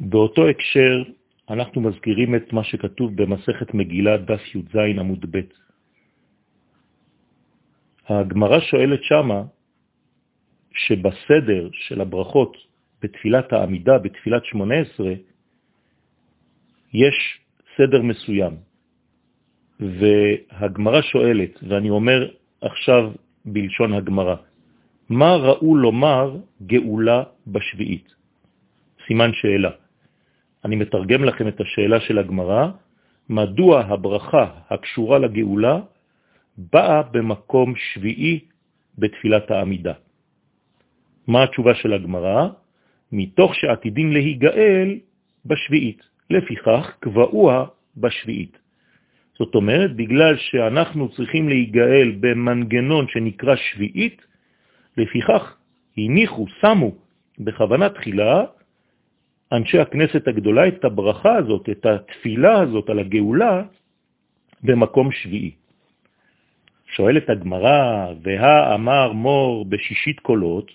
באותו הקשר אנחנו מזכירים את מה שכתוב במסכת מגילה דף י"ז עמוד ב'. הגמרא שואלת שמה שבסדר של הברכות בתפילת העמידה, בתפילת 18, יש סדר מסוים. והגמרא שואלת, ואני אומר עכשיו בלשון הגמרא, מה ראו לומר גאולה בשביעית? סימן שאלה. אני מתרגם לכם את השאלה של הגמרא, מדוע הברכה הקשורה לגאולה באה במקום שביעי בתפילת העמידה. מה התשובה של הגמרא? מתוך שעתידים להיגאל בשביעית. לפיכך קבעוה בשביעית. זאת אומרת, בגלל שאנחנו צריכים להיגאל במנגנון שנקרא שביעית, לפיכך הניחו, שמו בכוונה תחילה אנשי הכנסת הגדולה את הברכה הזאת, את התפילה הזאת על הגאולה, במקום שביעי. שואלת הגמרא, והא אמר מור בשישית קולות,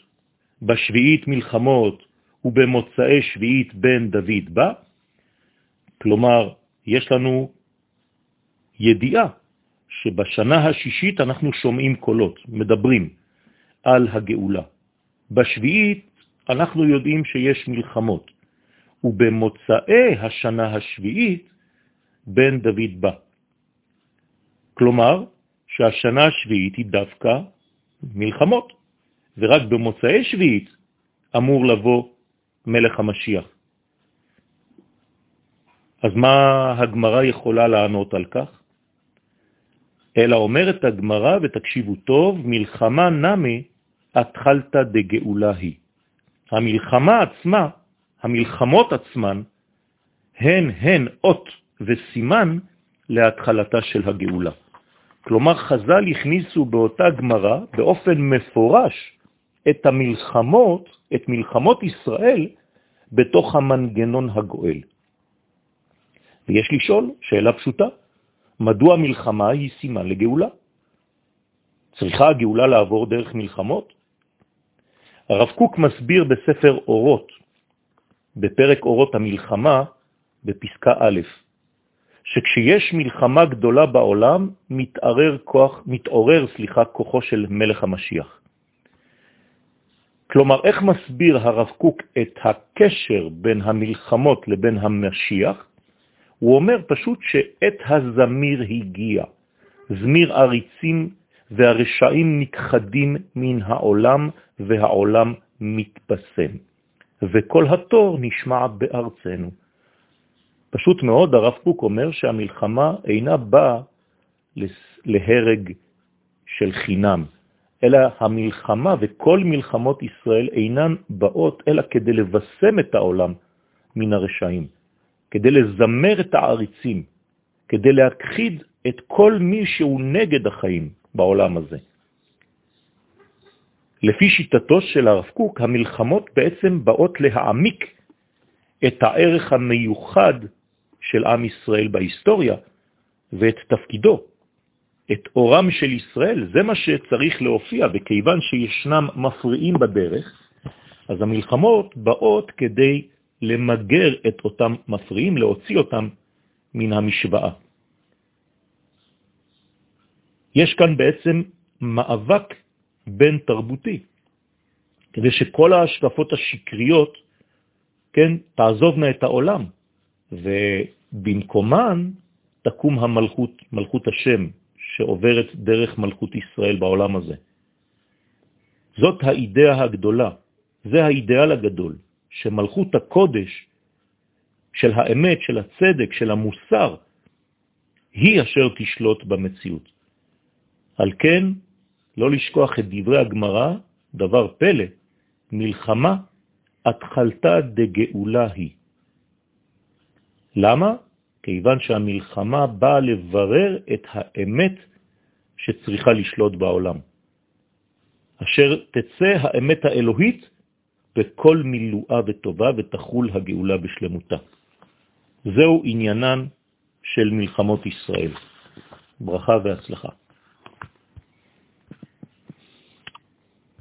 בשביעית מלחמות ובמוצאי שביעית בן דוד בא, כלומר, יש לנו ידיעה שבשנה השישית אנחנו שומעים קולות, מדברים על הגאולה. בשביעית אנחנו יודעים שיש מלחמות, ובמוצאי השנה השביעית בן דוד בא. כלומר, שהשנה השביעית היא דווקא מלחמות, ורק במוצאי שביעית אמור לבוא מלך המשיח. אז מה הגמרא יכולה לענות על כך? אלא אומרת הגמרא, ותקשיבו טוב, מלחמה נמי התחלת דגאולה היא. המלחמה עצמה, המלחמות עצמן, הן הן אות וסימן להתחלתה של הגאולה. כלומר, חז"ל הכניסו באותה גמרא באופן מפורש את המלחמות, את מלחמות ישראל, בתוך המנגנון הגואל. ויש לשאול שאלה פשוטה, מדוע מלחמה היא סימן לגאולה? צריכה הגאולה לעבור דרך מלחמות? הרב קוק מסביר בספר אורות, בפרק אורות המלחמה, בפסקה א', שכשיש מלחמה גדולה בעולם, מתעורר, כוח, מתעורר סליחה, כוחו של מלך המשיח. כלומר, איך מסביר הרב קוק את הקשר בין המלחמות לבין המשיח? הוא אומר פשוט שעת הזמיר הגיע. זמיר עריצים והרשעים נכחדים מן העולם והעולם מתפסם. וכל התור נשמע בארצנו. פשוט מאוד הרב קוק אומר שהמלחמה אינה באה להרג של חינם, אלא המלחמה וכל מלחמות ישראל אינן באות אלא כדי לבשם את העולם מן הרשעים. כדי לזמר את העריצים, כדי להכחיד את כל מי שהוא נגד החיים בעולם הזה. לפי שיטתו של הרב קוק, המלחמות בעצם באות להעמיק את הערך המיוחד של עם ישראל בהיסטוריה ואת תפקידו, את אורם של ישראל, זה מה שצריך להופיע, וכיוון שישנם מפריעים בדרך, אז המלחמות באות כדי למגר את אותם מפריעים, להוציא אותם מן המשוואה. יש כאן בעצם מאבק בין תרבותי, כדי שכל ההשקפות השקריות, כן, תעזובנה את העולם, ובמקומן תקום המלכות, מלכות השם, שעוברת דרך מלכות ישראל בעולם הזה. זאת האידאה הגדולה, זה האידאל הגדול. שמלכות הקודש של האמת, של הצדק, של המוסר, היא אשר תשלוט במציאות. על כן, לא לשכוח את דברי הגמרא, דבר פלא, מלחמה התחלתה דגאולה היא. למה? כיוון שהמלחמה באה לברר את האמת שצריכה לשלוט בעולם. אשר תצא האמת האלוהית בכל מילואה וטובה ותחול הגאולה בשלמותה. זהו עניינן של מלחמות ישראל. ברכה והצלחה.